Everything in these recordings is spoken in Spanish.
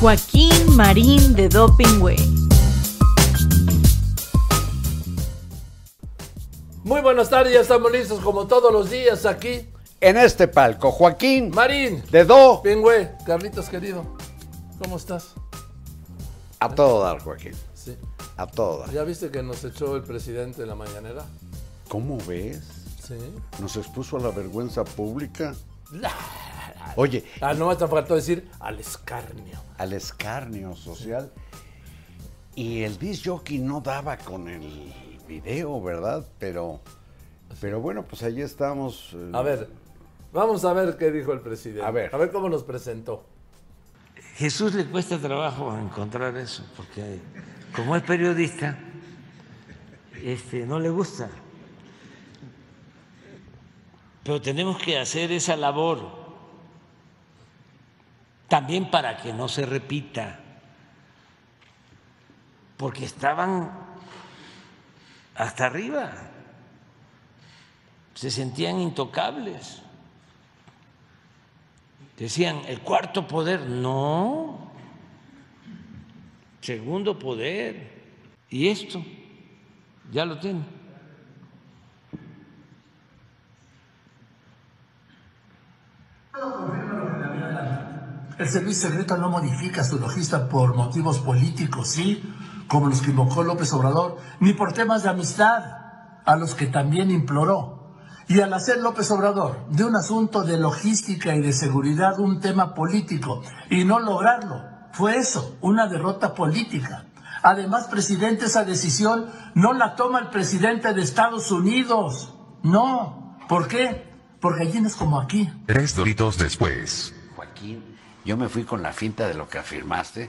Joaquín Marín de Doping Way. Muy buenas tardes, ya estamos listos como todos los días aquí. En este palco, Joaquín Marín, de Do. Pingüe, Carlitos querido, ¿cómo estás? A todo dar, Joaquín. Sí. A todo dar. ¿Ya viste que nos echó el presidente en la mañanera? ¿Cómo ves? Sí. Nos expuso a la vergüenza pública. Oye, Ah, no me faltó decir al escarnio. al escarnio social. Y el disc jockey no daba con el video, ¿verdad? Pero, pero bueno, pues ahí estamos. eh, A ver, vamos a ver qué dijo el presidente. A ver. A ver cómo nos presentó. Jesús le cuesta trabajo encontrar eso, porque como es periodista, este, no le gusta. Pero tenemos que hacer esa labor también para que no se repita, porque estaban hasta arriba, se sentían intocables. Decían, el cuarto poder, no, segundo poder. Y esto, ya lo tiene. El servicio secreto no modifica su logista por motivos políticos, ¿sí? Como los que invocó López Obrador, ni por temas de amistad, a los que también imploró. Y al hacer López Obrador de un asunto de logística y de seguridad un tema político y no lograrlo, fue eso, una derrota política. Además, presidente, esa decisión no la toma el presidente de Estados Unidos. No. ¿Por qué? Porque allí no es como aquí. Tres doritos después. Joaquín, yo me fui con la finta de lo que afirmaste.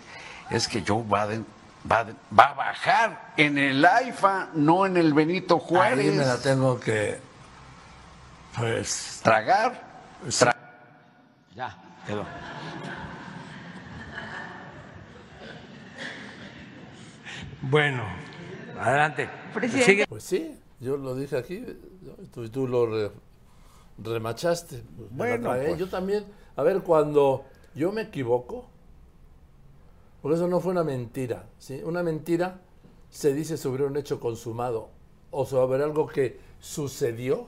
Es que Joe Biden va, va a bajar en el AIFA, no en el Benito Juárez. Ahí me la tengo que, pues, Tragar. Tra- Ya, quedó. Bueno, adelante. Sigue. pues sí, yo lo dije aquí, tú, tú lo re- remachaste. Bueno, pues. yo también. A ver, cuando yo me equivoco, porque eso no fue una mentira, ¿sí? Una mentira se dice sobre un hecho consumado o sobre algo que sucedió,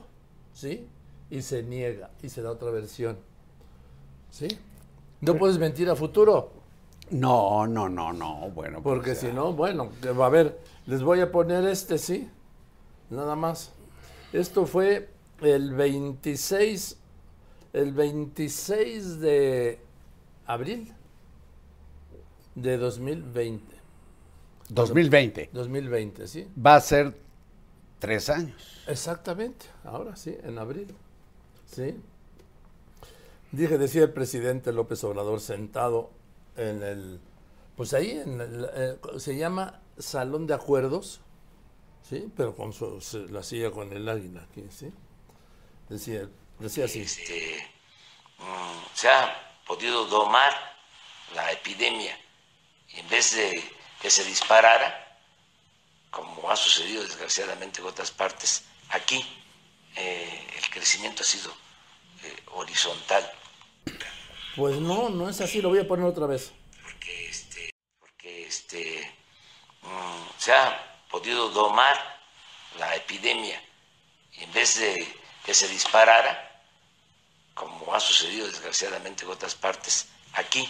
¿sí? Y se niega y se da otra versión, ¿sí? No puedes mentir a futuro. No, no, no, no. Bueno, pues Porque si no, bueno, a ver, les voy a poner este, sí, nada más. Esto fue el 26, el 26 de abril de 2020. 2020 2020, sí. va a ser tres años. Exactamente, ahora sí, en abril. Sí. Dije, decía el presidente López Obrador sentado en el, pues ahí en el, eh, se llama Salón de Acuerdos, ¿sí? Pero con su, la silla con el águila aquí, ¿sí? Decía, decía así. este, mm, se ha podido domar la epidemia. Y en vez de que se disparara, como ha sucedido desgraciadamente en otras partes, aquí eh, el crecimiento ha sido eh, horizontal, Pues no, no es así, lo voy a poner otra vez. porque este, porque este, mm, se ha podido domar la epidemia. Y en vez de que se disparara, como ha sucedido desgraciadamente en otras partes, aquí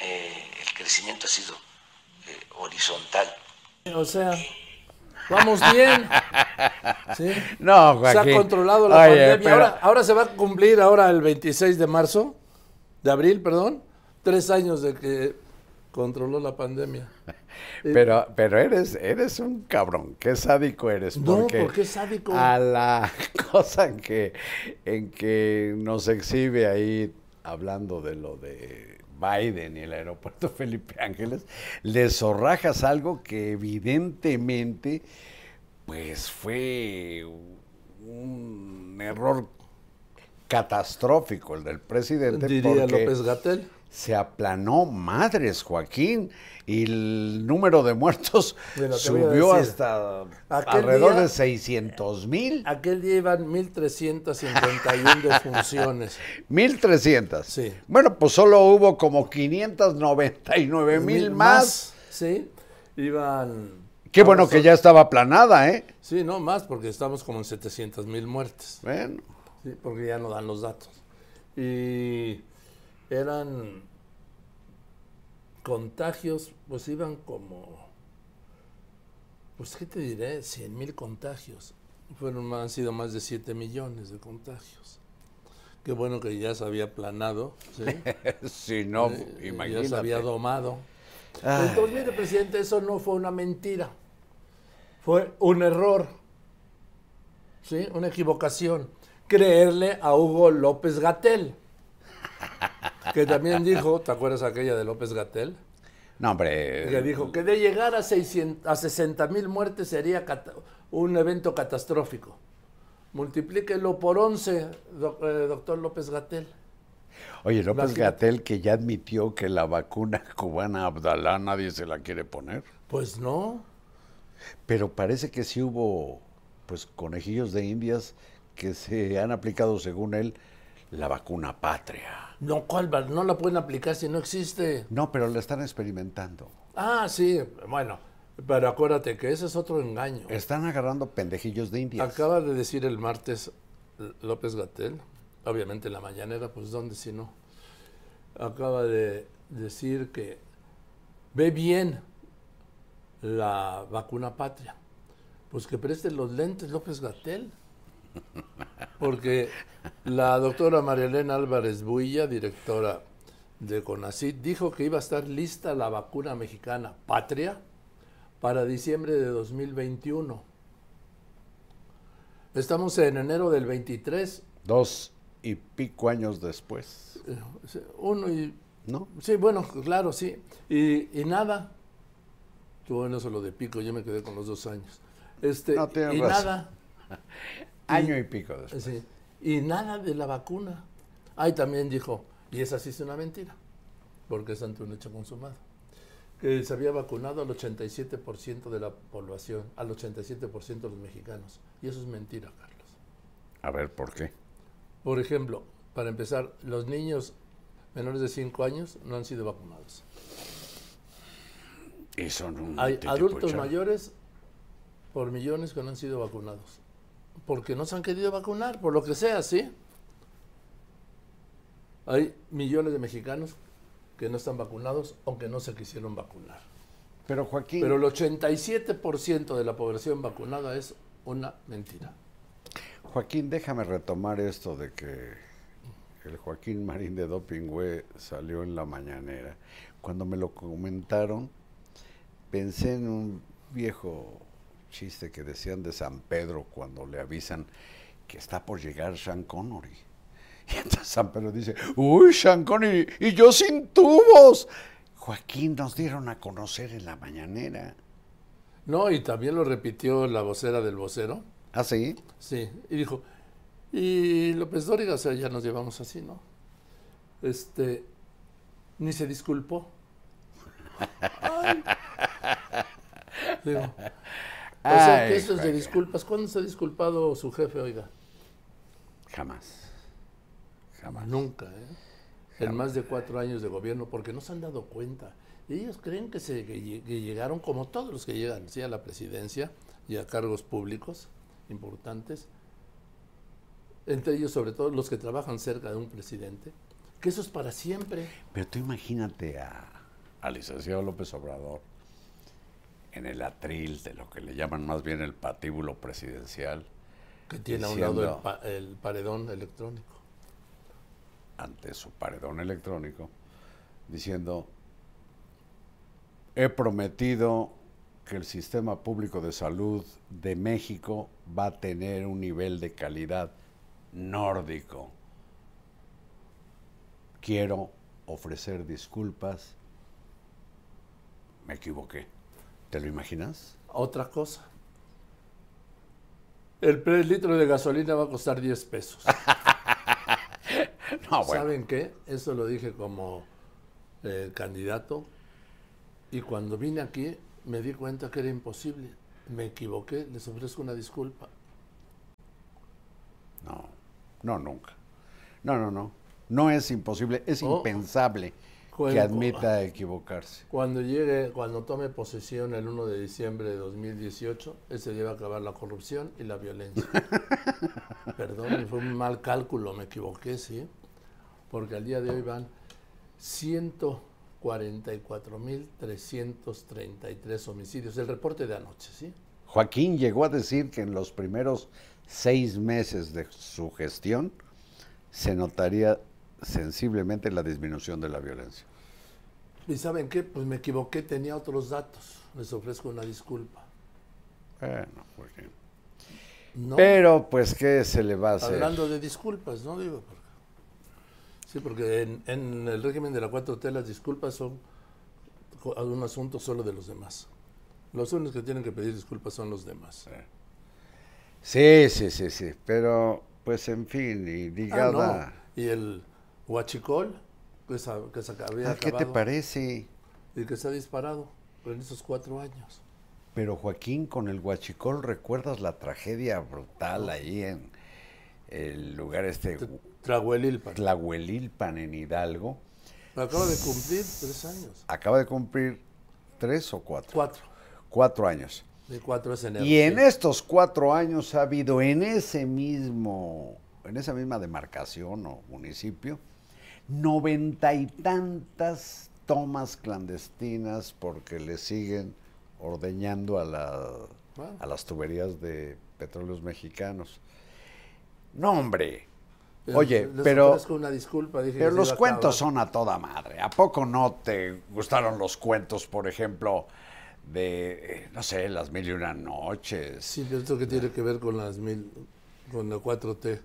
eh, el crecimiento ha sido eh, horizontal. O sea, vamos bien. ¿sí? No, Se ha Joaquín. controlado la Oye, pandemia. pero- Ahora, ahora se va a cumplir ahora el 26 de marzo, de abril, perdón, tres años de que controló la pandemia. Pero, pero eres, eres un cabrón, qué sádico eres. No, Porque ¿por qué sádico? A la cosa en que, en que nos exhibe ahí, hablando de lo de Biden y el aeropuerto Felipe Ángeles, le zorrajas algo que evidentemente, pues fue un error catastrófico el del presidente. Diría porque- López Gatel. Se aplanó madres, Joaquín, y el número de muertos Bueno, subió decir, hasta alrededor día- de 600 mil. Aquel día iban 1.351 defunciones. 1300. Sí. Bueno, pues solo hubo como 599 mil más. Sí, iban... Qué bueno que a- ya estaba aplanada, ¿eh? Sí, no, más, porque estamos como en 700 mil muertes. Bueno, Sí, porque ya no dan los datos. Y eran contagios, pues iban como, pues qué te diré, 100 mil contagios. Fueron, han sido más de 7 millones de contagios. Qué bueno que ya se había planado, ¿sí? si no, Eh, ya imagínate. se había domado. Ay. Entonces, mire, presidente, eso no fue una mentira. Fue un error. ¿Sí? Una equivocación. Creerle a Hugo López Gatel. Que también dijo, ¿te acuerdas aquella de López Gatel? No, hombre. Que dijo que de llegar a, 600, a 60 mil muertes sería un evento catastrófico. Multiplíquelo por 11, doc- eh, doctor López Gatel. Oye, López. Gatel que ya admitió que la vacuna cubana Abdalá nadie se la quiere poner. Pues no. Pero parece que sí hubo, pues, conejillos de indias que se han aplicado, según él, la vacuna patria. No, ¿cuál? va- No la pueden aplicar si no existe. No, pero la están experimentando. Ah, sí, bueno, pero acuérdate que ese es otro engaño. Están agarrando pendejillos de indias. Acaba de decir el martes López Gatel, obviamente en la mañanera, pues ¿dónde si no? Acaba de decir que ve bien la vacuna patria. Pues que preste los lentes López Gatel. Porque la doctora María Elena Álvarez Builla, directora de CONACYT, dijo que iba a estar lista la vacuna mexicana patria para diciembre de 2021. Estamos en enero del 23, Dos y pico años después, uno y... ¿no? Sí, bueno, claro, sí. Y, y nada. Tú bueno eso lo de pico, yo me quedé con los dos años. Este, No, y razón. nada. Año y pico después. Sí, y nada de la vacuna. Ahí también dijo, y esa sí es una mentira, porque es ante un hecho consumado, que se había vacunado al 87% de la población, al 87% de los mexicanos. Y eso es mentira, Carlos. A ver, ¿por qué? Por ejemplo, para empezar, los niños menores de 5 años no han sido vacunados. Y son un Hay adultos mayores por millones que no han sido vacunados. Porque no se han querido vacunar, por lo que sea, ¿sí? Hay millones de mexicanos que no están vacunados, aunque no se quisieron vacunar. Pero Joaquín, Pero el 87% de la población vacunada es una mentira. Joaquín, déjame retomar esto de que el Joaquín Marín de Dopingüe salió en la mañanera. Cuando me lo comentaron, pensé en un viejo chiste que decían de San Pedro cuando le avisan que está por llegar Sean Connery. Y entonces San Pedro dice, uy, Sean Connery, y yo sin tubos. Joaquín, nos dieron a conocer en la mañanera. No, y también lo repitió la vocera del vocero. ¿Ah, sí? Sí, y dijo, y López Dóriga, o sea, ya nos llevamos así, ¿no? Este, ni se disculpó. Ay. Digo, o sea, que esto es de disculpas. ¿Cuándo se ha disculpado su jefe, oiga? Jamás. Jamás. Nunca, ¿eh? En más de cuatro años de gobierno, porque no se han dado cuenta. Ellos creen que, se, que lle- que llegaron como todos los que llegan, ¿sí? A la presidencia y a cargos públicos importantes, entre ellos sobre todo los que trabajan cerca de un presidente, que eso es para siempre. Pero tú imagínate a, al licenciado López Obrador en el atril de lo que le llaman más bien el patíbulo presidencial, Que tiene a un lado el, Diciendo- pa- el paredón electrónico. ante su paredón electrónico, diciendo, he prometido que el sistema público de salud de México va a tener un nivel de calidad nórdico. Quiero ofrecer disculpas. Me equivoqué. ¿Te lo imaginas? Otra cosa. El litro de gasolina va a costar 10 pesos. No, bueno. ¿Saben qué? Eso lo dije como eh, candidato. Y cuando vine aquí me di cuenta que era imposible. Me equivoqué, les ofrezco una disculpa. No, no, nunca. No, no, no. No es imposible, es Oh. impensable que admita equivocarse. Cuando llegue, cuando tome posesión el 1 de diciembre de 2018, ese día va a acabar la corrupción y la violencia. Perdón, fue un mal cálculo, me equivoqué, sí. Porque al día de hoy van 144.333 homicidios. El reporte de anoche, ¿sí? Joaquín llegó a decir que en los primeros seis meses de su gestión se notaría sensiblemente la disminución de la violencia. ¿Y saben qué? Pues me equivoqué, tenía otros datos. Les ofrezco una disculpa. Bueno, Joaquín. No, Pero, pues, ¿qué se le va a hacer? hablando de disculpas, ¿no? Digo, porque- sí, porque en, en el régimen de la 4T las disculpas son un asunto solo de los demás. Los únicos que tienen que pedir disculpas son los demás. Sí, sí, sí, sí. Pero, pues, en fin, y Ah, ligada... no. Y el huachicol, que, se, que se había Ah, ¿Qué te parece? y que se ha disparado en esos cuatro años. Pero Joaquín, con el Huachicol, ¿recuerdas la tragedia brutal ahí en el lugar este, Trahuelilpan. Tlahuelilpan, en Hidalgo? Acaba de cumplir tres años. Acaba de cumplir tres o cuatro. Cuatro. Cuatro años. De cuatro es enero. Y en sí. estos cuatro años ha habido en ese mismo, en esa misma demarcación o municipio, noventa y tantas tomas clandestinas porque le siguen ordeñando a, la- Bueno. a las tuberías de petróleos mexicanos. No, hombre. Oye, pero, ofrezco una disculpa, dije que pero los cuentos son a toda madre. ¿A poco no te gustaron los cuentos, por ejemplo, de, eh, no sé, las mil y una noches? Sí, esto que tiene que ver con las mil, con la 4T.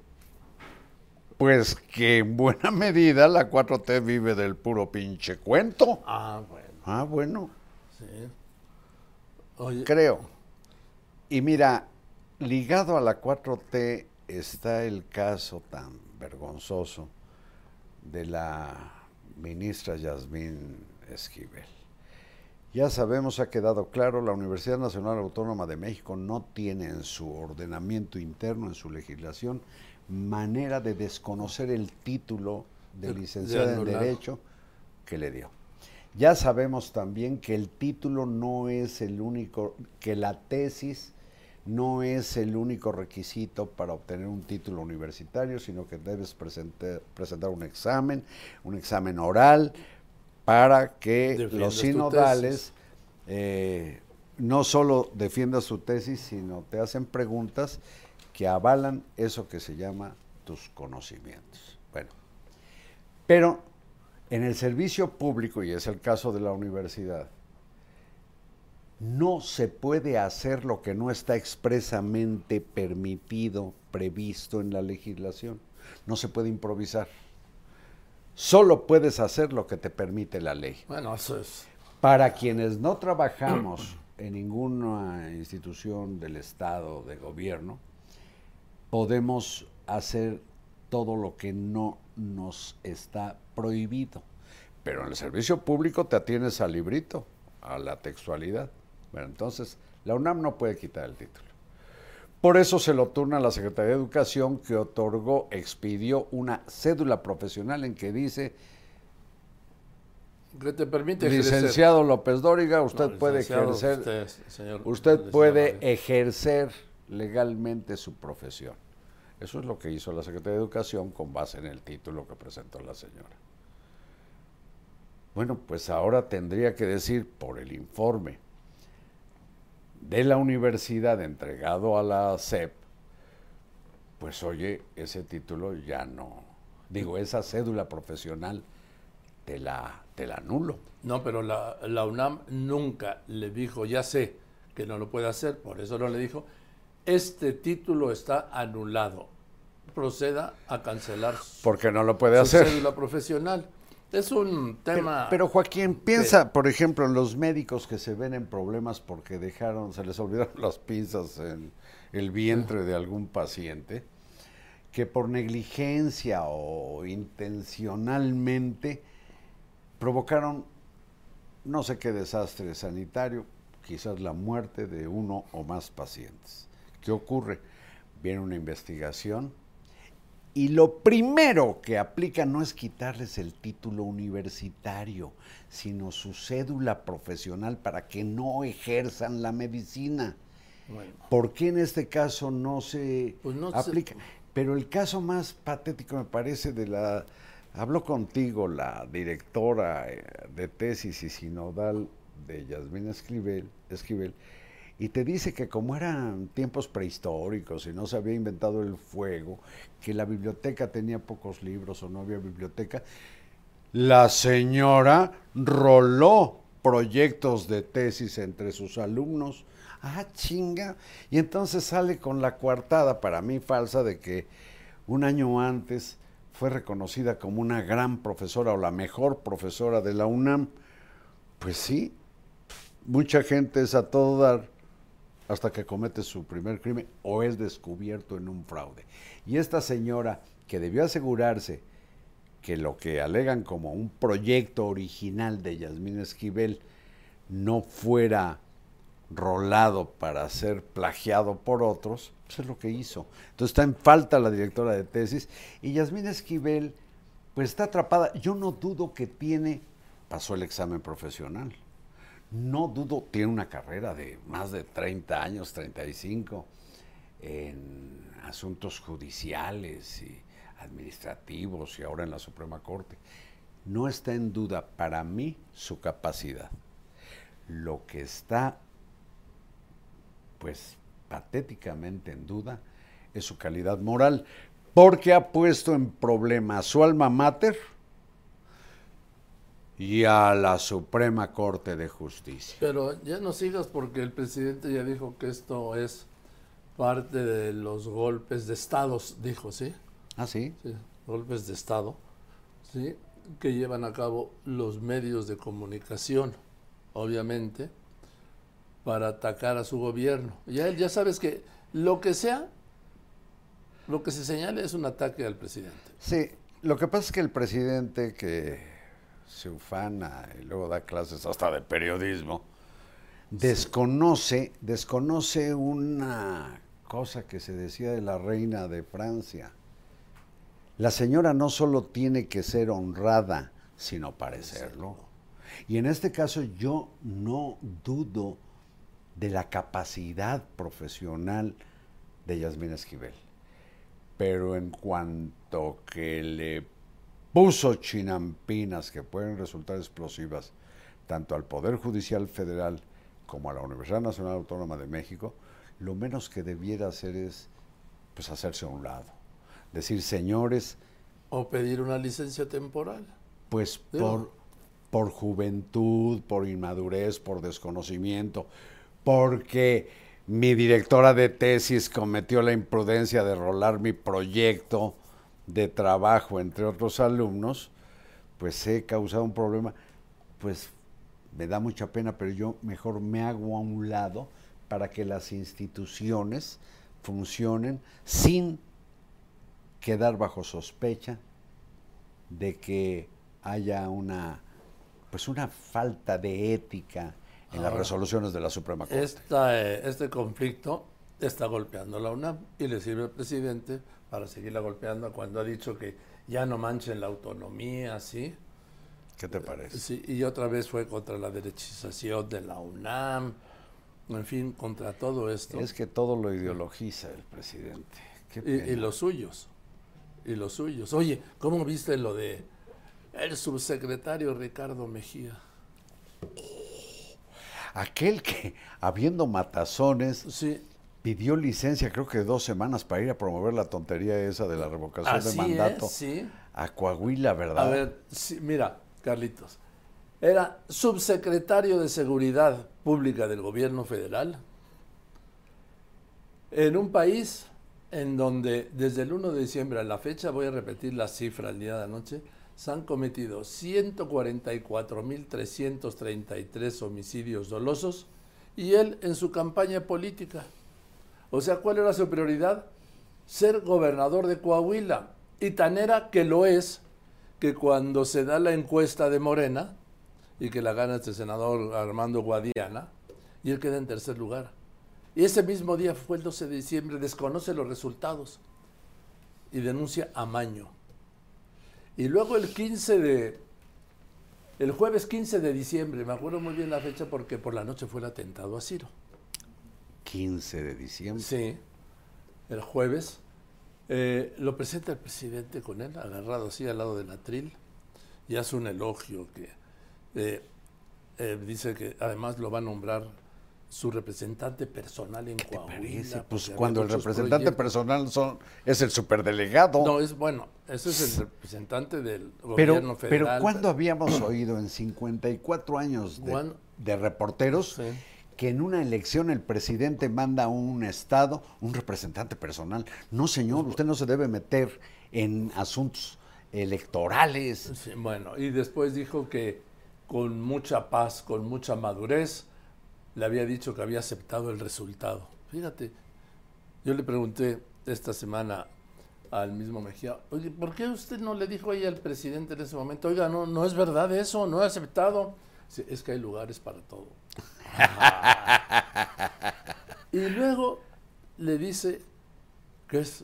Pues que en buena medida la 4T vive del puro pinche cuento. Ah, bueno, Ah, bueno, sí. Oye, creo. Y mira, ligado a la 4T está el caso tan vergonzoso de la ministra Yasmín Esquivel. Ya sabemos, ha quedado claro, la Universidad Nacional Autónoma de México no tiene en su ordenamiento interno, en su legislación, manera de desconocer el título de de licenciada en. Derecho que le dio. Ya sabemos también que el título no es el único, que la tesis no es el único requisito para obtener un título universitario, sino que debes presentar, presentar un examen, un examen oral, para que Defiendas los sinodales eh, no solo defiendas su tesis, sino te hacen preguntas que avalan eso que se llama tus conocimientos. Bueno, pero en el servicio público, y es el caso de la universidad, no se puede hacer lo que no está expresamente permitido, previsto en la legislación. No se puede improvisar. Solo puedes hacer lo que te permite la ley. bueno, eso es. Para quienes no trabajamos en ninguna institución del Estado, de gobierno, podemos hacer todo lo que no nos está prohibido. Pero en el servicio público te atienes al librito, a la textualidad. Bueno, entonces, la UNAM no puede quitar el título. Por eso se lo turna a la Secretaría de Educación, que otorgó, expidió una cédula profesional en que dice Que te permite ejercer. Licenciado López Dóriga, usted No, puede ejercer, usted, señor usted licenciado puede ejercer legalmente su profesión. Eso es lo que hizo la Secretaría de Educación con base en el título que presentó la señora. Bueno, pues ahora tendría que decir por el informe de la universidad entregado a la SEP, pues oye, ese título ya no, digo, esa cédula profesional te la, te la anulo. No, pero la, la UNAM nunca le dijo, ya sé que no lo puede hacer, por eso no le dijo, este título está anulado. Proceda a cancelar su, Porque no lo puede su hacer. cédula profesional. Es un tema... Pero Joaquín, piensa, por ejemplo, en los médicos que se ven en problemas porque dejaron, se les olvidaron las pinzas en el vientre de algún paciente, que por negligencia o intencionalmente provocaron no sé qué desastre sanitario, quizás la muerte de uno o más pacientes. ¿Qué ocurre? Viene una investigación y lo primero que aplica no es quitarles el título universitario, sino su cédula profesional para que no ejerzan la medicina. Bueno, ¿Por qué en este caso no se Pues no se- aplica? Pero el caso más patético me parece de la... Habló contigo la directora eh, de tesis y sinodal de Yasmín Esquivel, Esquivel y te dice que como eran tiempos prehistóricos y no se había inventado el fuego, que la biblioteca tenía pocos libros o no había biblioteca, la señora roló proyectos de tesis entre sus alumnos. Ah, chinga. Y entonces sale con la coartada, para mí falsa, de que un año antes fue reconocida como una gran profesora o la mejor profesora de la UNAM. Pues sí, mucha gente es a todo dar hasta que comete su primer crimen o es descubierto en un fraude. Y esta señora que debió asegurarse que lo que alegan como un proyecto original de Yasmín Esquivel no fuera rolado para ser plagiado por otros, pues es lo que hizo. Entonces está en falta la directora de tesis y Yasmín Esquivel pues está atrapada. Yo no dudo que tiene, pasó el examen profesional, no dudo, tiene una carrera de más de 30 años, 35, en asuntos judiciales y administrativos y ahora en la Suprema Corte. No está en duda para mí su capacidad. Lo que está, pues, patéticamente en duda es su calidad moral, porque ha puesto en problema a su alma mater y a la Suprema Corte de Justicia. pero ya no sigas porque el presidente ya dijo que esto es parte de los golpes de estados, dijo, ¿sí? ¿Ah, sí? Sí, golpes de estado, ¿sí? Que llevan a cabo los medios de comunicación, obviamente, para atacar a su gobierno. Ya él, ya sabes que lo que sea, lo que se señale es un ataque al presidente. Sí, lo que pasa es que el presidente que se ufana y luego da clases hasta de periodismo, desconoce, desconoce una cosa que se decía de la reina de Francia. La señora no solo tiene que ser honrada, sino parecerlo. Y en este caso yo no dudo de la capacidad profesional de Yasmín Esquivel. Pero en cuanto que le puso chinampinas que pueden resultar explosivas tanto al Poder Judicial Federal como a la Universidad Nacional Autónoma de México, lo menos que debiera hacer es pues hacerse a un lado. Decir, señores, O pedir una licencia temporal. pues por, por juventud, por inmadurez, por desconocimiento, porque mi directora de tesis cometió la imprudencia de rolar mi proyecto de trabajo entre otros alumnos, pues he causado un problema, pues me da mucha pena, pero yo mejor me hago a un lado para que las instituciones funcionen sin quedar bajo sospecha de que haya una pues una falta de ética en las resoluciones de la Suprema Corte. Esta, eh, este conflicto está golpeando a la UNAM y le sirve al presidente para seguirla golpeando cuando ha dicho que ya no manchen la autonomía, ¿sí? ¿Qué te parece? Sí, y otra vez fue contra la derechización de la UNAM, en fin, contra todo esto. Es que todo lo ideologiza el presidente. Qué y, y los suyos, y los suyos. Oye, ¿cómo viste lo de el subsecretario Ricardo Mejía? Aquel que, habiendo matazones, Sí, pidió licencia, creo que dos semanas para ir a promover la tontería esa de la revocación así de mandato es, sí. a Coahuila, ¿verdad? A ver, sí, mira, Carlitos, era subsecretario de Seguridad Pública del Gobierno Federal en un país en donde desde el 1 de diciembre a la fecha, voy a repetir la cifra el día de anoche, se han cometido 144.333 homicidios dolosos y él en su campaña política. O sea, ¿cuál era su prioridad? Ser gobernador de Coahuila. Y tan era que lo es, que cuando se da la encuesta de Morena y que la gana este senador Armando Guadiana, y él queda en tercer lugar. Y ese mismo día fue el 12 de diciembre, desconoce los resultados y denuncia amaño. Y luego el 15 de, el jueves 15 de diciembre, me acuerdo muy bien la fecha porque por la noche fue el atentado a Ciro. 15 de diciembre. Sí, el jueves. eh, lo presenta el presidente con él, agarrado así al lado del atril, y hace un elogio que eh, eh, dice que además lo va a nombrar su representante personal en ¿Te Coahuila. parece? Pues cuando el representante proyectos. personal son, es el superdelegado. No, es bueno, ese es el representante del pero, gobierno pero federal. ¿cuándo habíamos oído en 54 años de, reporteros Sí. Que en una elección el presidente manda a un estado un representante personal? No, señor, usted no se debe meter en asuntos electorales. Bueno, y después dijo que con mucha paz, con mucha madurez, le había dicho que había aceptado el resultado. Fíjate, yo le pregunté esta semana al mismo Mejía, oye, ¿por qué usted no le dijo ahí al presidente en ese momento, oiga, no, no es verdad eso, no he aceptado? Es que hay lugares para todo. y luego le dice que es,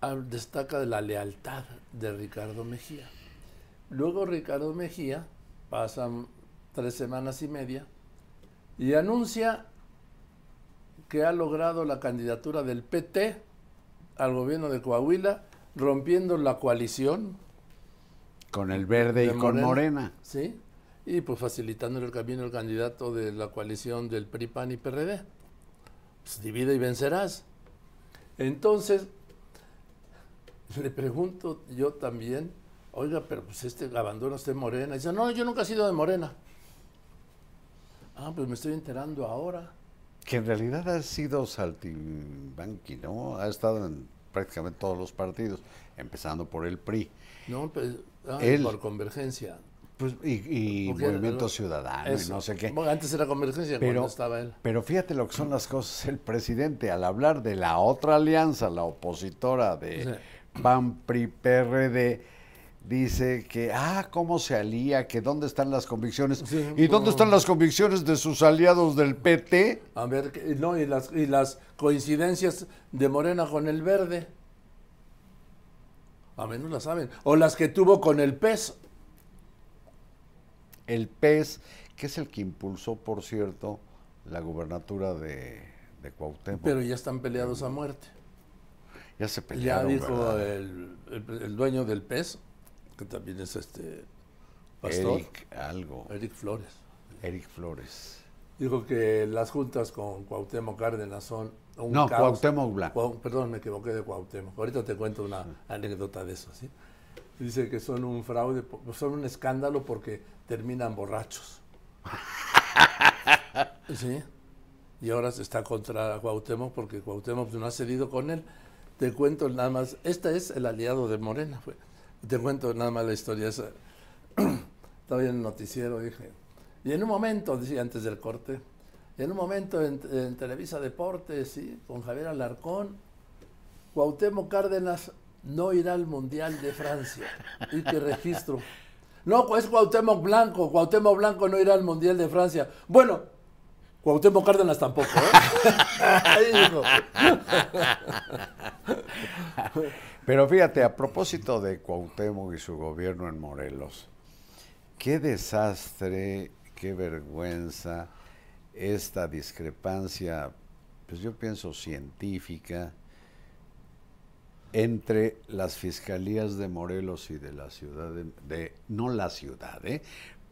ah, destaca de la lealtad de Ricardo Mejía. Luego Ricardo Mejía, pasan tres semanas y media, y anuncia que ha logrado la candidatura del PT al gobierno de Coahuila, rompiendo la coalición Con el verde y con Morena. ¿sí? Y pues facilitándole el camino al candidato de la coalición del PRI, PAN y PRD. Pues divide y vencerás. Entonces, le pregunto yo también, oiga, pero pues este abandona usted Morena. dice, no, yo nunca he sido de Morena. Ah, pues me estoy enterando ahora. Que en realidad ha sido saltimbanqui, ¿no? Ha estado en prácticamente todos los partidos, empezando por el PRI. No, pues, ah, Él. por convergencia. Pues, y, Movimiento Ciudadano y no sé qué. Bueno, antes era convergencia cuando Pero, estaba él. pero fíjate lo que son las cosas. El presidente, al hablar de la otra alianza, la opositora de Sí. PAN, PRI, PRD, dice que, ah, cómo se alía, que dónde están las convicciones. Sí, ¿Y dónde están las convicciones de sus aliados del PT? A ver, que- no, y las, y las coincidencias de Morena con el verde. A menos las saben. O las que tuvo con el pez. El PES, que es el que impulsó, por cierto, la gubernatura de, de Cuauhtémoc. Pero ya están peleados a muerte. ya se Ya pelearon, dijo ¿verdad? el, el- el dueño del pez, que también es este pastor, Eric, Eric algo. Flores. Eric Flores. Dijo que las juntas con Cuauhtémoc Cárdenas son un No, caos. Cuauhtémoc Blanco. Perdón, me equivoqué de Cuauhtémoc. Ahorita te cuento una anécdota de eso, ¿sí? Dice que son un fraude, son un escándalo porque terminan borrachos. ¿Sí? Y ahora se está contra Cuauhtémoc porque Cuauhtémoc no ha cedido con él. Te cuento nada más, este es el aliado de Morena. Fue. Te cuento nada más la historia esa. Estaba en el noticiero, dije. Y en un momento, decía antes del corte, en un momento en, en Televisa Deportes, ¿sí? con Javier Alarcón, Cuauhtémoc Cárdenas no irá al Mundial de Francia. Y que registro. No, es Cuauhtémoc Blanco. Cuauhtémoc Blanco no irá al Mundial de Francia. Bueno, Cuauhtémoc Cárdenas tampoco, ¿eh? Ahí dijo. Pero fíjate, a propósito de Cuauhtémoc y su gobierno en Morelos, qué desastre, qué vergüenza esta discrepancia, pues yo pienso científica, entre las fiscalías de Morelos y de la ciudad de, de- no la ciudad, ¿eh?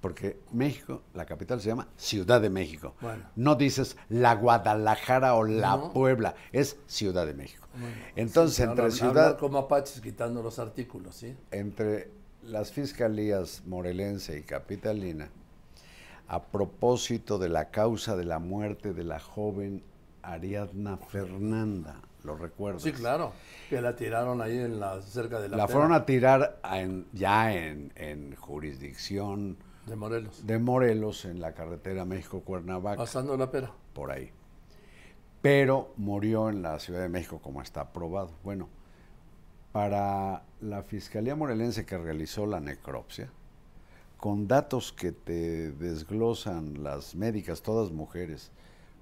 porque México, la capital se llama Ciudad de México. Bueno. No dices la Guadalajara o la No. Puebla, es Ciudad de México. Entonces, Sí, entre hablar- ciudad, hablar como apaches quitando los artículos, ¿sí? entre las fiscalías morelense y capitalina, a propósito de la causa de la muerte de la joven Ariadna Fernanda, ¿lo recuerdas? Sí, claro. Que la tiraron ahí en la, cerca de la, La pera fueron a tirar en- ya en, en jurisdicción de Morelos. de Morelos, en la carretera México-Cuernavaca, Pasando la pera. por ahí. Pero murió en la Ciudad de México como está aprobado. Bueno, para la Fiscalía Morelense que realizó la necropsia, con datos que te desglosan las médicas, todas mujeres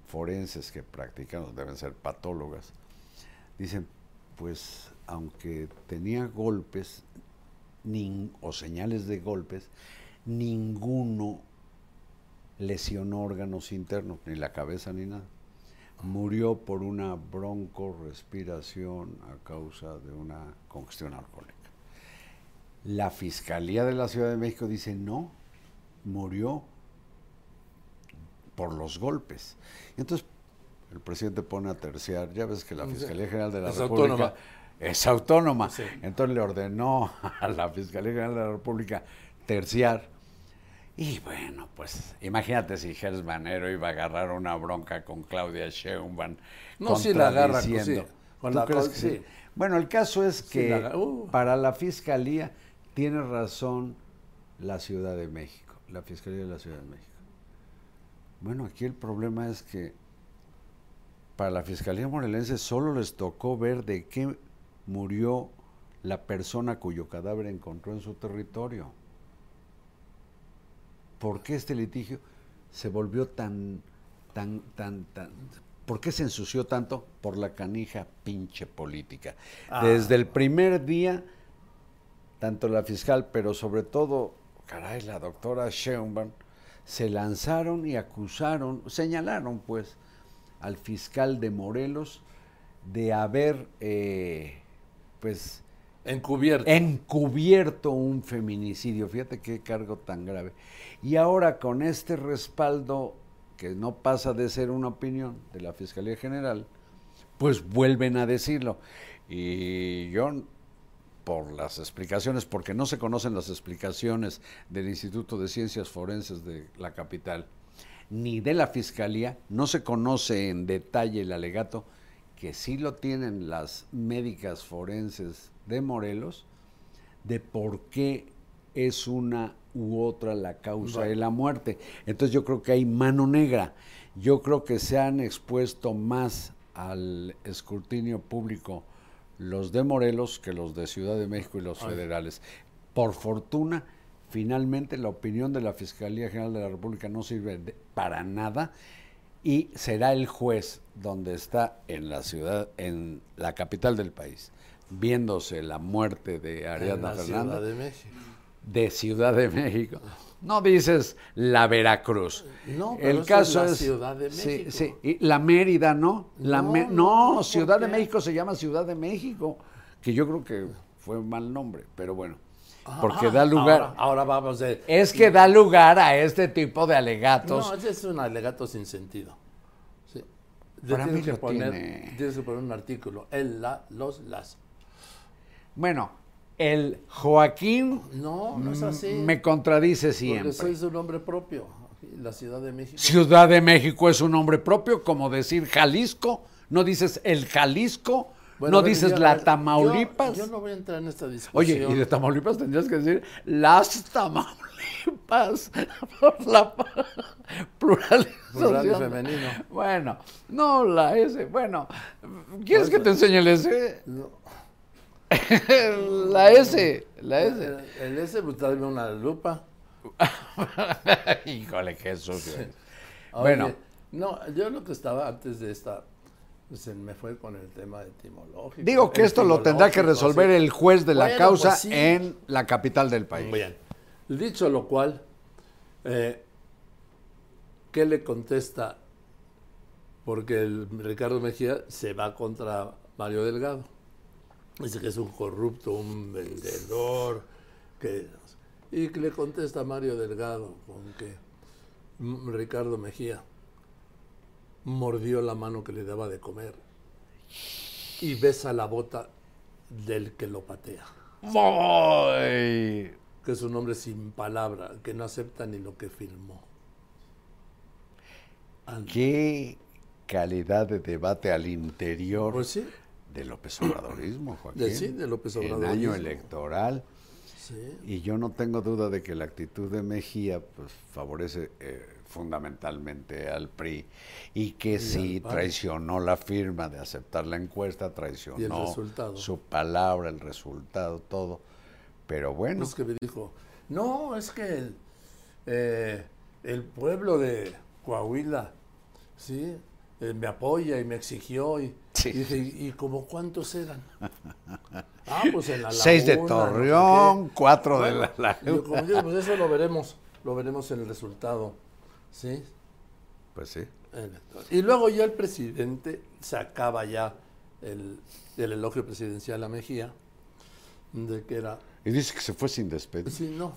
forenses que practican, deben ser patólogas, dicen, pues aunque tenía golpes o señales de golpes, ninguno lesionó órganos internos, ni la cabeza ni nada. Murió por una broncorespiración a causa de una congestión alcohólica. La Fiscalía de la Ciudad de México dice no, murió por los golpes. Entonces, el presidente pone a terciar, ya ves que la Fiscalía General de la Es República autónoma. es autónoma. Sí. Entonces le ordenó a la Fiscalía General de la República terciar. Y bueno, pues imagínate si Gers Manero iba a agarrar una bronca con Claudia Sheinbaum. No, sí la agarra, pues, sí. Con ¿Tú la crees col- que sí? sí. Bueno, el caso es que la uh. para la Fiscalía tiene razón la Ciudad de México, la Fiscalía de la Ciudad de México. Bueno, aquí el problema es que para la Fiscalía Morelense solo les tocó ver de qué murió la persona cuyo cadáver encontró en su territorio. ¿Por qué este litigio se volvió tan, tan, tan, tan... ¿Por qué se ensució tanto? Por la canija pinche política. Ah. Desde el primer día, tanto la fiscal, pero sobre todo, caray, la doctora Sheinbaum, se lanzaron y acusaron, señalaron pues al fiscal de Morelos de haber, eh, pues, Encubierto. encubierto un feminicidio. Fíjate qué cargo tan grave. Y ahora con este respaldo, que no pasa de ser una opinión de la Fiscalía General, pues vuelven a decirlo. Y yo, por las explicaciones, porque no se conocen las explicaciones del Instituto de Ciencias Forenses de la capital, ni de la Fiscalía, no se conoce en detalle el alegato, que sí lo tienen las médicas forenses de Morelos, de por qué es una u otra la causa de la muerte. Entonces yo creo que hay mano negra. Yo creo que se han expuesto más al escrutinio público los de Morelos que los de Ciudad de México y los federales. Por fortuna, finalmente la opinión de la Fiscalía General de la República no sirve de- para nada y será el juez donde está en la ciudad, en la capital del país, viéndose la muerte de Ariadna Ciudad de México. de Ciudad de México. No dices la Veracruz. No, pero el eso es caso la es Ciudad de Sí, México. sí. Y la Mérida, ¿no? La No, Me- no, no, ¿por Ciudad de? México se llama Ciudad de México, que yo creo que fue un mal nombre, pero bueno, porque Ah, da lugar. Ahora, ahora vamos de. Es que da lugar a este tipo de alegatos. No, ese es un alegato sin sentido. Sí. Para tienes mí que lo poner, tiene. tienes que poner un artículo. El, la, los, las. Bueno, el Joaquín No, no es así. me contradice Porque siempre. soy su nombre propio. La Ciudad de México. Ciudad de México es un nombre propio, como decir Jalisco. No dices el Jalisco, Bueno, no ver, dices yo- la Tamaulipas. Yo, no voy a entrar en esta discusión. Oye, y de Tamaulipas tendrías que decir las Tamaulipas por la pluralización. Plural y femenino. Bueno, no la S. Bueno, ¿quieres que te enseñe el S? No. la S, la S. El, el S, pues dame una lupa. Híjole, qué sucio. Bueno. No, yo lo que estaba antes de esta. Se me fue con el tema etimológico. Digo que esto lo tendrá que resolver el juez de la Bueno, causa pues sí. en la capital del país. Bien. Dicho lo cual, eh, ¿qué le contesta? Porque el Ricardo Mejía se va contra Mario Delgado. Dice que es un corrupto, un vendedor. Que, y le contesta Mario Delgado con que mm, Ricardo Mejía mordió la mano que le daba de comer y besa la bota del que lo patea Ay. que es un hombre sin palabra, que no acepta ni lo que. Anda. Qué calidad de debate al interior Pues sí, de López Obradorismo, Joaquín. De- sí, de López En Obradorismo. año electoral. Sí. Y yo no tengo duda de que la actitud de Mejía pues favorece eh, fundamentalmente al PRI y que sí al PAN. traicionó la firma de aceptar la encuesta, traicionó su palabra, el resultado, todo. Pero bueno, Es que me dijo, no, es que el, eh, el pueblo de Coahuila, ¿sí? Eh, me apoya y me exigió y, Sí. y dije, ¿y, y como cuántos eran? ah, pues en la seis de no Torreón, qué. cuatro de la yo como laguna. digo, pues eso lo veremos, lo veremos en el resultado, ¿sí? Pues sí. Y luego ya el presidente sacaba ya el, el elogio presidencial a Mejía, de que era Y dice que se fue sin despedir. Sí, no.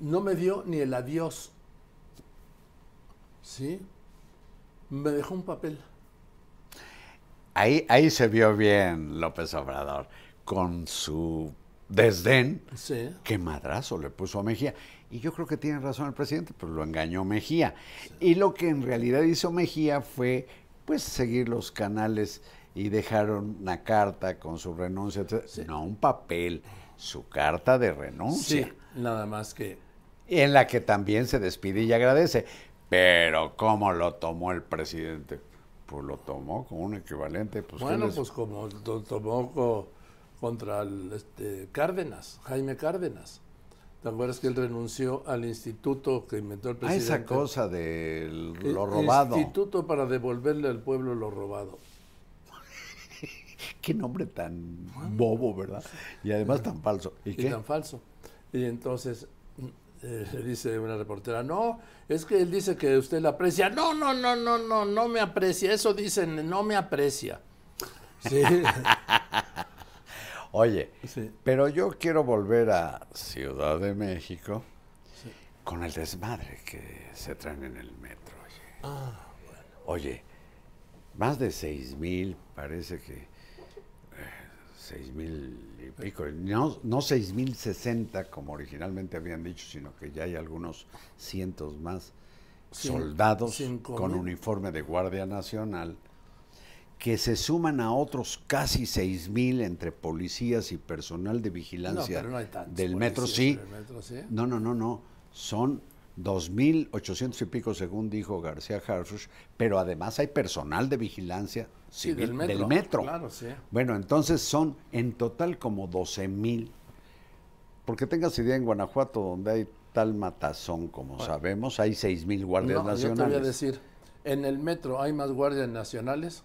No me dio ni el adiós. ¿Sí? Me dejó un papel. Ahí, ahí se vio bien López Obrador, con su desdén. Sí. Qué madrazo le puso a Mejía. Y yo creo que tiene razón el presidente, pues lo engañó Mejía. Y lo que en realidad hizo Mejía fue, pues, seguir los canales y dejaron una carta con su renuncia. etcétera. No, un papel, su carta de renuncia. Sí, nada más que. Y en la que también se despide y agradece. Pero ¿cómo lo tomó el presidente? Pues lo tomó como un equivalente. Pues, ¿qué bueno, les- pues como lo tomó co- contra el este, Cárdenas, Jaime Cárdenas. ¿Te acuerdas que él renunció al instituto que inventó el Ah, presidente? esa cosa de El lo robado. Instituto para devolverle al pueblo lo robado. Qué nombre tan bobo, ¿verdad? Y además tan falso. ¿Y y qué? tan falso. Y entonces eh, le dice una reportera, no, es que él dice que usted la aprecia. No, no, no, no, no, no me aprecia. Eso dicen, no me aprecia. Sí, Oye, sí. pero yo quiero volver a Ciudad de México con el desmadre que se traen en el metro. Oye, Ah, Oye, más de seis mil, parece que eh, seis mil y pico, no, no seis mil sesenta como originalmente habían dicho, sino que ya hay algunos cientos más soldados con uniforme de Guardia Nacional que se suman a otros casi seis mil entre policías y personal de No, vigilancia no hay del metro, sí. en el metro, sí. No, no, no, no. Son 2.800 y pico, según dijo García Harfuch, pero además hay personal de vigilancia Sí, civil del metro, metro. claro, sí. Bueno, entonces son en total como 12.000. Porque tengas idea, en Guanajuato, donde hay tal matazón como sabemos, hay 6.000 guardias No, yo te nacionales. voy a decir, en el metro hay más guardias nacionales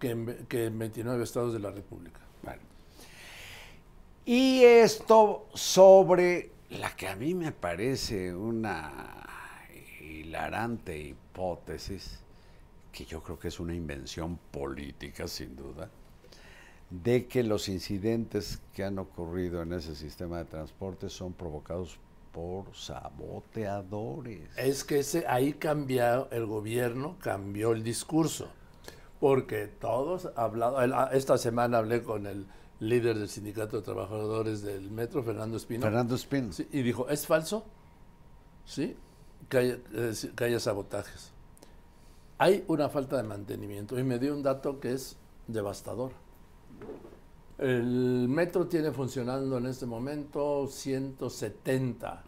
que en, ve- que en 29 estados de la República. Bueno. Y esto sobre la que a mí me parece una hilarante hipótesis, que yo creo que es una invención política sin duda, de que los incidentes que han ocurrido en ese sistema de transporte son provocados por saboteadores. Es que ese, ahí cambió el gobierno, cambió el discurso, porque todos hablado, ah, esta semana hablé con el líder del sindicato de trabajadores del metro, Fernando Espino, Fernando Espino. sí, y dijo, ¿es falso? Sí, que haya, eh, sí, que haya sabotajes. Hay una falta de mantenimiento y me dio un dato que es devastador. El metro tiene funcionando en este momento 170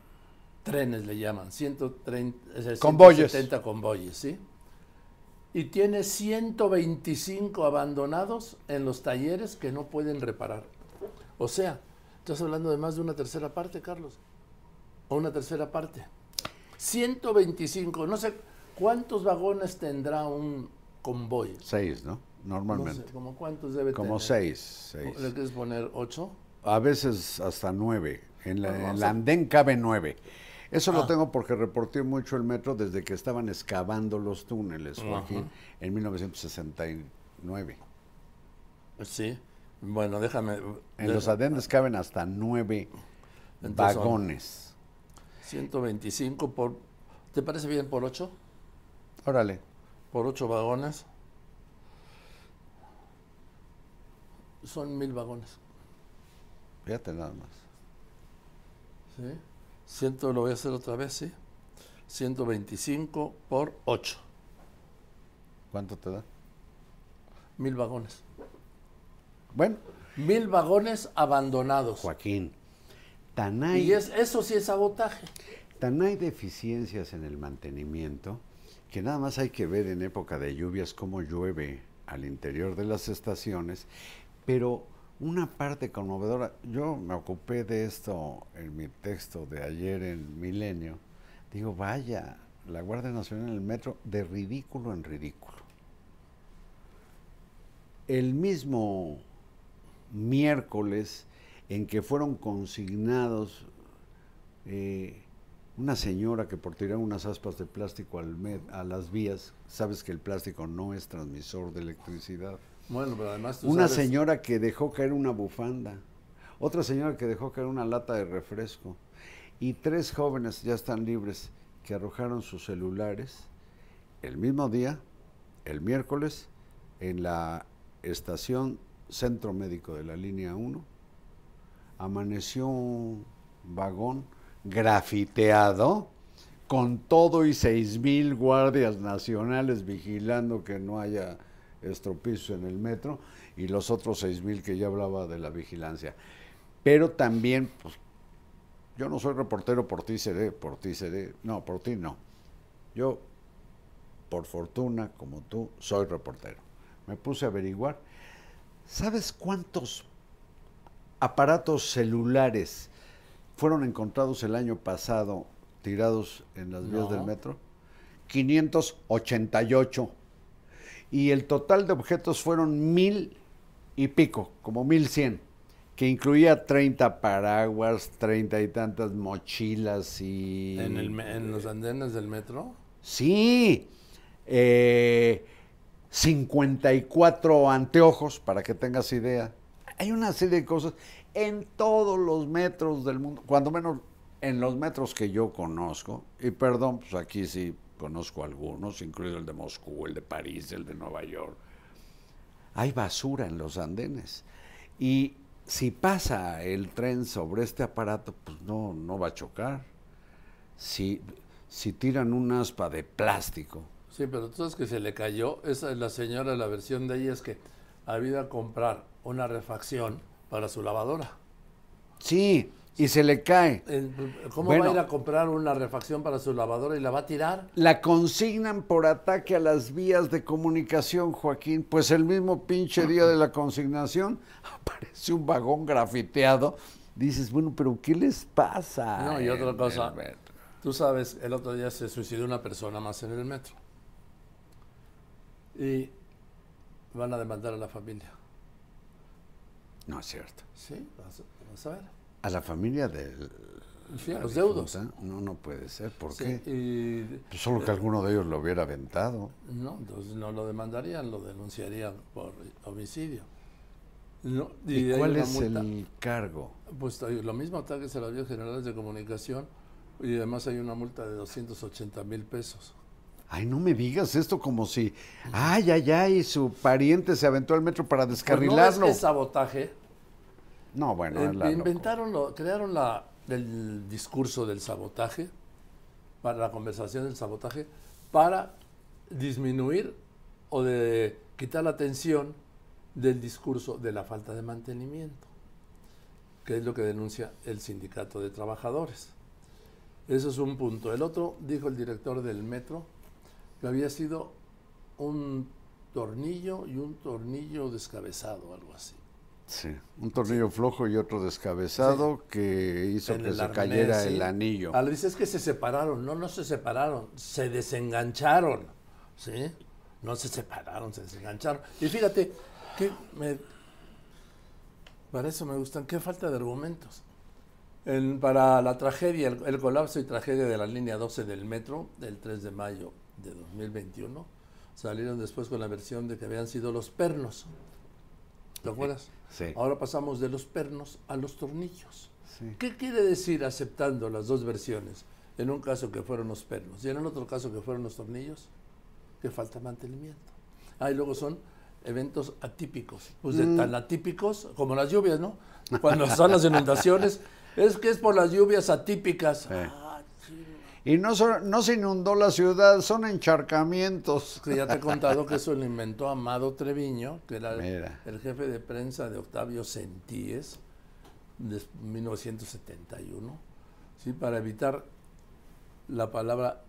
trenes, le llaman, 130, es decir, Convoyes. 170 convoyes, ¿sí? Y tiene 125 abandonados en los talleres que no pueden reparar. O sea, estás hablando de más de una tercera parte, Carlos. O una tercera parte. 125, no sé cuántos vagones tendrá un convoy. Seis, ¿no? No Normalmente. sé, ¿como cuántos debe Como tener? seis, seis. ¿Le quieres poner ocho? A veces hasta nueve. En, la, en sea- andén cabe nueve. Eso lo Ah. tengo porque reporté mucho el metro desde que estaban excavando los túneles, Joaquín, en 1969. Sí. Bueno, déjame. En los andenes caben hasta nueve Entonces vagones. 125 por. ¿Te parece bien por ocho? Órale. Por ocho vagones. Son mil vagones. Fíjate nada más. ¿Sí? Ciento, lo voy a hacer otra vez, ¿sí? 125 por 8. ¿Cuánto te da? Mil vagones. Bueno, Mil vagones abandonados. Joaquín, Tan hay, Y es, eso sí es sabotaje. tan hay deficiencias en el mantenimiento que nada más hay que ver en época de lluvias cómo llueve al interior de las estaciones, pero una parte conmovedora, yo me ocupé de esto en mi texto de ayer en Milenio, digo, vaya, la Guardia Nacional en el metro de ridículo en ridículo. El mismo miércoles en que fueron consignados eh, una señora que por tirar unas aspas de plástico a las vías, sabes que el plástico no es transmisor de electricidad. Bueno, pero además tú Una sabes- señora que dejó caer una bufanda, otra señora que dejó caer una lata de refresco y tres jóvenes ya están libres que arrojaron sus celulares el mismo día, el miércoles, en la estación Centro Médico de la línea 1. Amaneció un vagón grafiteado con todo y seis mil guardias nacionales vigilando que no haya estropicios en el metro y los otros seis mil que ya hablaba de la vigilancia. Pero también, pues, yo no soy reportero por ti seré, por ti seré, no, por ti no. Yo, por fortuna, como tú, soy reportero. Me puse a averiguar. ¿Sabes cuántos aparatos celulares fueron encontrados el año pasado tirados en las vías No. del metro? 588. Y el total de objetos fueron mil y pico, como mil cien, que incluía 30 paraguas, 30 y tantas mochilas y... en, el en los andenes del metro. Sí, eh, 54 anteojos, para que tengas idea. Hay una serie de cosas en todos los metros del mundo, cuando menos en los metros que yo conozco, y perdón, pues aquí sí conozco algunos, incluido el de Moscú, el de París, el de Nueva York. Hay basura en los andenes. Y si pasa el tren sobre este aparato, pues no, no va a chocar. Si, si tiran un aspa de plástico, Sí, pero tú sabes que se le cayó. Esa es la señora, la versión de ella es que había ido a comprar una refacción para su lavadora. sí, y se le cae. ¿Cómo Bueno. va a ir a comprar una refacción para su lavadora y la va a tirar? La consignan por ataque a las vías de comunicación, Joaquín. Pues el mismo pinche día de la consignación aparece un vagón grafiteado. Dices, bueno, pero ¿qué les pasa? No, y otra cosa. Tú sabes, el otro día se suicidó una persona más en el metro. Y van a demandar a la familia. No es cierto. Sí, vas a ver. A la familia del... Sí, a la los deudos. No, no puede ser. ¿Por Sí, qué? y Pues solo que alguno de ellos lo hubiera aventado. no, entonces no lo demandarían, lo denunciarían por homicidio. No, ¿Y, cuál es multa. el cargo? Pues hay- lo mismo ataques a las vías generales de comunicación y además hay una multa de 280 mil pesos. Ay, no me digas esto como si, ay, ay, ay, su pariente se aventó al metro para Pues no descarrilarlo. es, es sabotaje. No, bueno, Eh, la inventaron, lo, crearon la, el discurso del sabotaje, para la conversación del sabotaje, para disminuir o de quitar la atención del discurso de la falta de mantenimiento, que es lo que denuncia el sindicato de trabajadores. Eso es un punto. El otro, dijo el director del metro, que había sido un tornillo y un tornillo descabezado, algo así. Sí, un tornillo flojo y otro descabezado que hizo en que se arnés, cayera sí. el anillo. Ah, le dice, es que se separaron. No, no se separaron, se desengancharon. ¿Sí? No se separaron, se desengancharon. Y fíjate, que me, para eso me gustan, qué falta de argumentos. En- para la tragedia, el, el colapso y tragedia de la línea 12 del metro, del 3 de mayo de 2021, salieron después con la versión de que habían sido los pernos. ¿Te acuerdas? Sí. Ahora pasamos de los pernos a los tornillos. Sí. ¿Qué quiere decir aceptando las dos versiones? En un caso que fueron los pernos y en el otro caso que fueron los tornillos, que falta mantenimiento. Ah, y luego son eventos atípicos. Pues de tan atípicos como las lluvias, ¿no? Cuando son las inundaciones, es que es por las lluvias atípicas. Ah, Y no, son- no se inundó la ciudad, son encharcamientos. que ya te he contado que eso lo inventó Amado Treviño, que era el, Mira. el jefe de prensa de Octavio Sentíes. de 1971, ¿sí? para evitar la palabra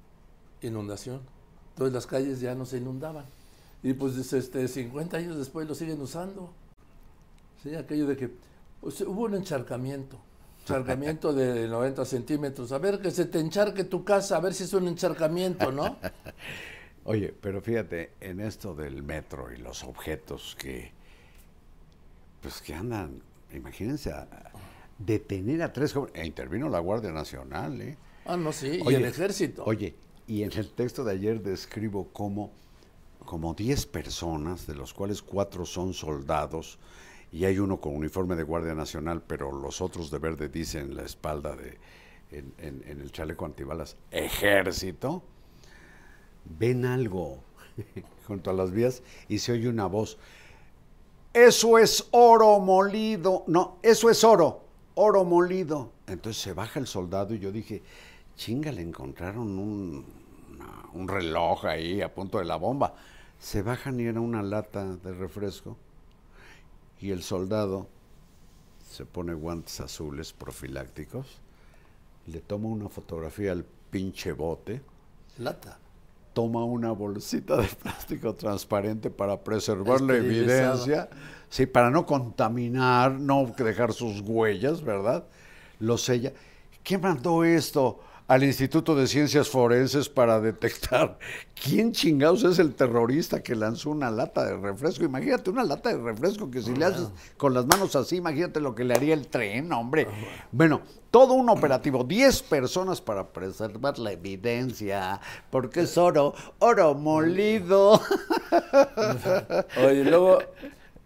inundación. Entonces las calles ya no se inundaban. Y pues este, 50 años después lo siguen usando. ¿Sí? Aquello de que pues, hubo un encharcamiento. Encharcamiento de 90 centímetros. A ver que se te encharque tu casa, a ver si es un encharcamiento, ¿no? Oye, pero fíjate, en esto del metro y los objetos que, pues que andan, imagínense, a- detener a tres jóvenes, e intervino la Guardia Nacional, ¿eh? Ah, no, sí, y el ejército. Oye, y en el texto de ayer describo cómo como 10 personas, de los cuales cuatro son soldados, y hay uno con uniforme de Guardia Nacional, pero los otros de verde dicen en la espalda de, en, el chaleco antibalas, ejército, ven algo junto a las vías y se oye una voz. Eso es oro molido. No, eso es oro. Oro molido. Entonces se baja el soldado y yo dije, chinga, le encontraron un, un reloj ahí a punto de la bomba. Se bajan y era una lata de refresco. Y el soldado se pone guantes azules profilácticos, le toma una fotografía al pinche bote, Lata. toma una bolsita de plástico transparente para preservar la evidencia, sí, para no contaminar, no dejar sus huellas, ¿verdad? Lo sella. ¿Quién mandó esto al Instituto de Ciencias Forenses para detectar quién chingados es el terrorista que lanzó una lata de refresco? Imagínate una lata de refresco que si le haces con las manos así, imagínate lo que le haría el tren, hombre. Bueno, todo un operativo, 10 personas para preservar la evidencia, porque es oro, oro molido. Oye, luego,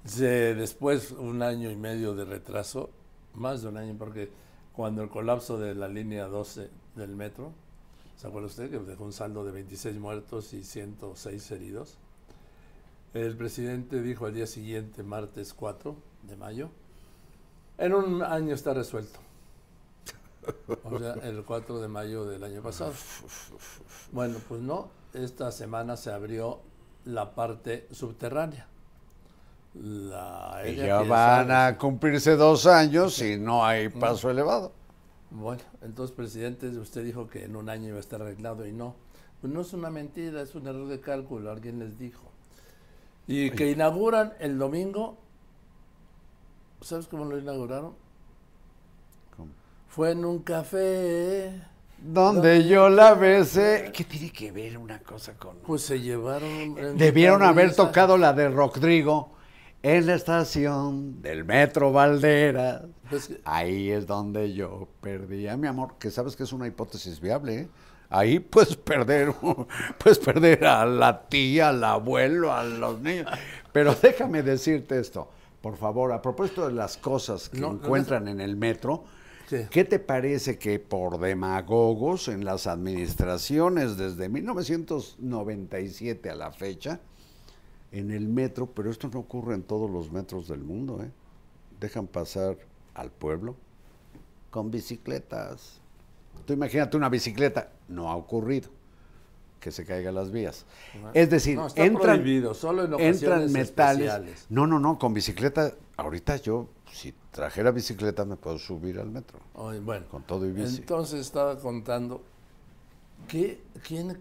se- después un año y medio de retraso, más de un año, porque cuando el colapso de la línea 12 del metro, ¿se acuerda usted que dejó un saldo de 26 muertos y 106 heridos? El presidente dijo al día siguiente, martes 4 de mayo, en un año está resuelto. O sea, el 4 de mayo del año pasado. Bueno, pues no, esta semana se abrió la parte subterránea. La ya van a cumplirse dos años y no hay paso elevado. Bueno, entonces, presidente, usted dijo que en un año iba a estar arreglado y no. Pues no es una mentira, es un error de cálculo, alguien les dijo. Y que inauguran el domingo, ¿sabes cómo lo inauguraron? ¿Cómo? Fue en un café. Donde yo la besé. ¿Qué tiene que ver una cosa con.? Pues se llevaron. Debieron haber tocado la de Rodrigo en la estación del Metro Valderas. Pues Ahí es donde yo perdí a mi amor, que sabes que es una hipótesis viable. ¿eh? Ahí puedes perder, perder a la tía, al abuelo, a los niños. Pero déjame decirte esto, por favor, a propósito de las cosas que No, no, encuentran en el metro, Sí. ¿qué te parece que por demagogos en las administraciones desde 1997 a la fecha, en el metro, pero esto no ocurre en todos los metros del mundo, ¿eh? dejan pasar al pueblo con bicicletas. Tú imagínate una bicicleta, no ha ocurrido que se caigan las vías. Es decir, No, está entran, prohibido, solo en entran ocasiones metales. especiales. No, no, no, con bicicleta, ahorita yo, si trajera bicicleta, me puedo subir al metro. Bueno, Con todo y bici. entonces estaba contando que quién,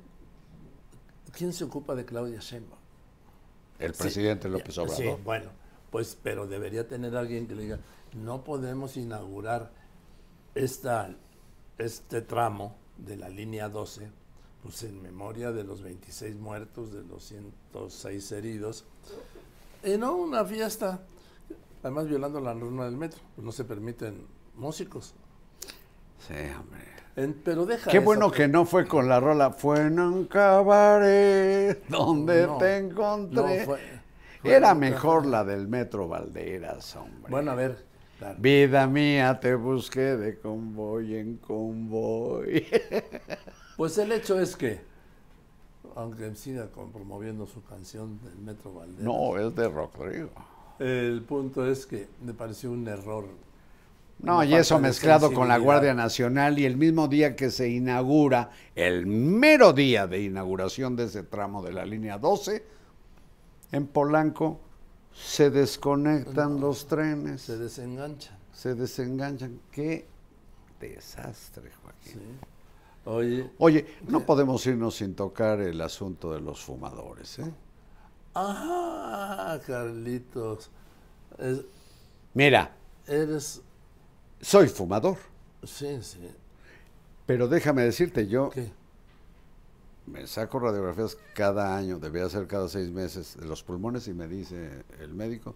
quién se ocupa de Claudia Sheinbaum. El presidente López Sí, Obrador. bueno, pues, pero debería tener alguien que le diga, no podemos inaugurar esta, este tramo de la línea 12, pues en memoria de los 26 muertos, de los 106 heridos, y no una fiesta, además violando la norma del metro, pues no se permiten músicos. Sí, hombre. En- pero deja Qué bueno que no fue con la rola, fue en un cabaret donde No, te encontré. no, fue- fue Era mejor la del Metro Valderas, hombre. Bueno, a ver, claro. Vida mía, te busqué de convoy en convoy. Pues el hecho es que, aunque siga promoviendo su canción del Metro Valderas, no, es de Rodrigo. el punto es que me pareció un error. No, y eso mezclado con la. Guardia Nacional y el mismo día que se inaugura, el mero día de inauguración de ese tramo de la línea 12, en Polanco se desconectan los trenes. Se desenganchan. se desenganchan. Qué desastre, Joaquín. Oye, Oye, no podemos irnos sin tocar el asunto de los fumadores, ¿eh? ah, Carlitos, es- Mira, eres, soy fumador, sí, sí, pero déjame decirte, yo ¿qué? me saco radiografías cada año, debía ser cada seis meses, de los pulmones y me dice el médico,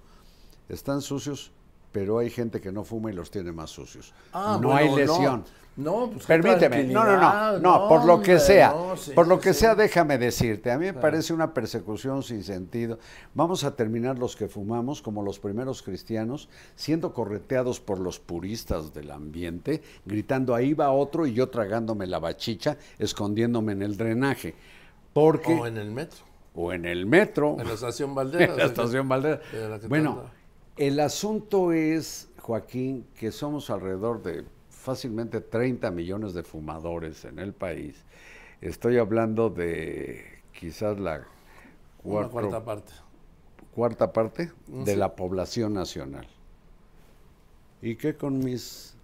están sucios, pero hay gente que no fuma y los tiene más sucios. Ah, no bueno, hay lesión. No, pues qué Permíteme, no, no, no, no, por lo que sea, no, sí, por lo que sí. sea, déjame decirte, a mí me parece una persecución sin sentido. Vamos a terminar los que fumamos como los primeros cristianos, siendo correteados por los puristas del ambiente, gritando ahí va otro y yo tragándome la bachicha, escondiéndome en el drenaje. Porque, O en el metro, o en el metro, en la estación Valdera. en la estación Valdera. Bueno, el asunto es, Joaquín, que somos alrededor de fácilmente 30 millones de fumadores en el país. Estoy hablando de quizás la Una cuarta parte. cuarta parte de Sí. la población nacional. ¿Y qué con mis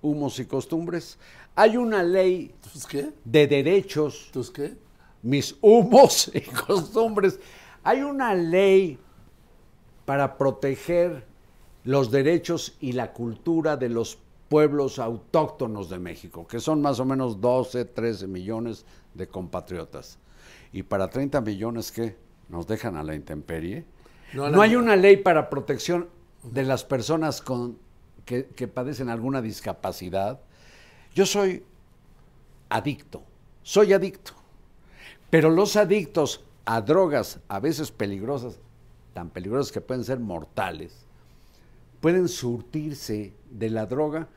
humos y costumbres? Hay una ley ¿Tus qué? de derechos ¿Tus qué? mis humos y costumbres. Hay una ley para proteger los derechos y la cultura de los pueblos autóctonos de México, que son más o menos 12, 13 millones de compatriotas. Y para 30 millones que nos dejan a la intemperie, No, la- hay una ley para protección de las personas con, que, que padecen alguna discapacidad. Yo soy adicto, soy adicto. Pero los adictos a drogas, a veces peligrosas, tan peligrosas que pueden ser mortales, pueden surtirse de la droga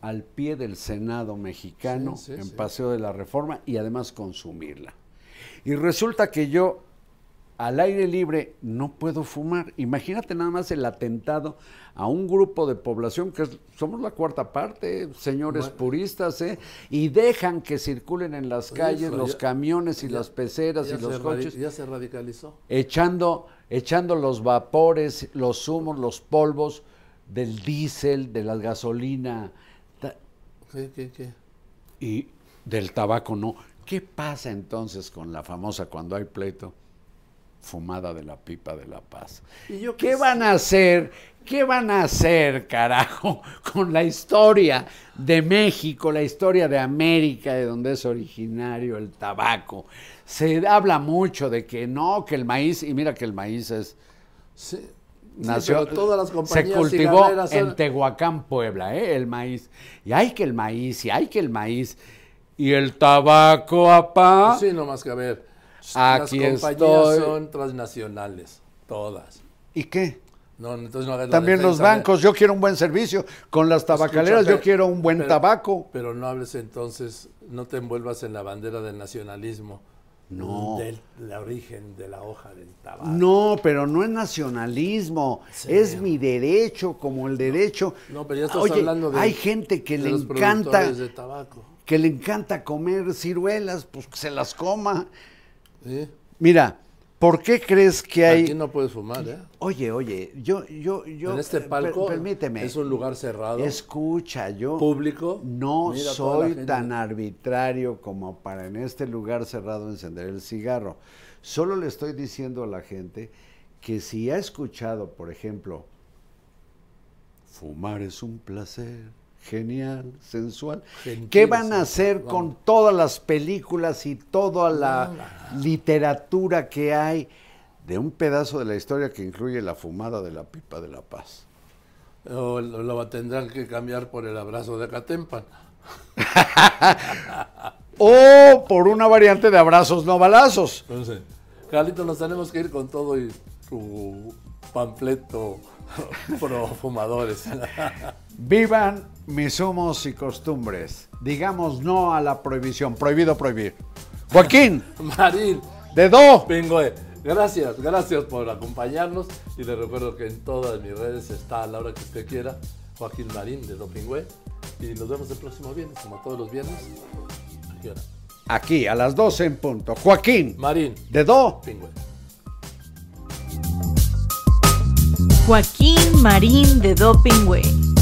al pie del Senado mexicano Sí, sí, en sí. Paseo de la Reforma y además consumirla. Y resulta que yo al aire libre no puedo fumar. Imagínate nada más el atentado a un grupo de población que es- somos la cuarta parte, señores Bueno. puristas, ¿eh? y dejan que circulen en las calles Eso, los ya- camiones y ya- las peceras y los coches Ya se radicalizó. echando, echando los vapores, los humos, los polvos del diésel, de la gasolina ¿Qué, qué, qué? y del tabaco no. ¿Qué pasa entonces con la famosa cuando hay pleito? Fumada de la pipa de la paz. ¿Y yo ¿Qué van a hacer? ¿Qué van a hacer, carajo, con la historia de México, la historia de América, de donde es originario el tabaco? Se habla mucho de que no, que el maíz, y mira que el maíz es Sí. nació, todas las se compañías cultivó cigarreras son- en Tehuacán, Puebla, ¿eh? el maíz. Y hay que el maíz, y hay que el maíz. Y el tabaco, apá. Sí, no más que a ver. Aquí las compañías estoy. son transnacionales, todas. ¿Y qué? No, entonces no hagas la También los bancos, yo quiero un buen servicio. Con las tabacaleras yo quiero un buen pero- tabaco. Pero no hables entonces, no te envuelvas en la bandera del nacionalismo. No. Del, origen de la hoja del tabaco. No, pero no es nacionalismo, Sí. es mi derecho, como el derecho. No, pero ya estás Oye, hablando de. hay gente que le encanta, productores de tabaco. que le encanta comer ciruelas, pues que se las coma. ¿Sí? Mira, ¿por qué crees que hay? Aquí no puedes fumar, ¿eh? Oye, oye, yo, yo, yo. en este eh, per- palco permíteme. es un lugar cerrado, Escucha, yo. público. No Mira soy tan arbitrario como para en este lugar cerrado encender el cigarro. Solo le estoy diciendo a la gente que si ha escuchado, por ejemplo, fumar es un placer, genial, sensual, Gentil, ¿qué van a hacer vamos. con todas las películas y toda la literatura que hay de un pedazo de la historia que incluye la fumada de la pipa de la paz? O lo, lo tendrán que cambiar por el abrazo de Catempan. O por una variante de abrazos no balazos. Entonces, Carlito, nos tenemos que ir con todo y tu panfleto pro fumadores. Vivan mis humos y costumbres. Digamos no a la prohibición. Prohibido prohibir. Joaquín, Marín, dedo. Pingüe, gracias, gracias por acompañarnos. Y les recuerdo que en todas mis redes está a la hora que usted quiera Joaquín Marín de Dopingüe. Y nos vemos el próximo viernes, como todos los viernes. ¿A qué hora? Aquí a las 12 en punto. Joaquín, Marín, dedo. Pingüe. Joaquín Marín de Dopingway.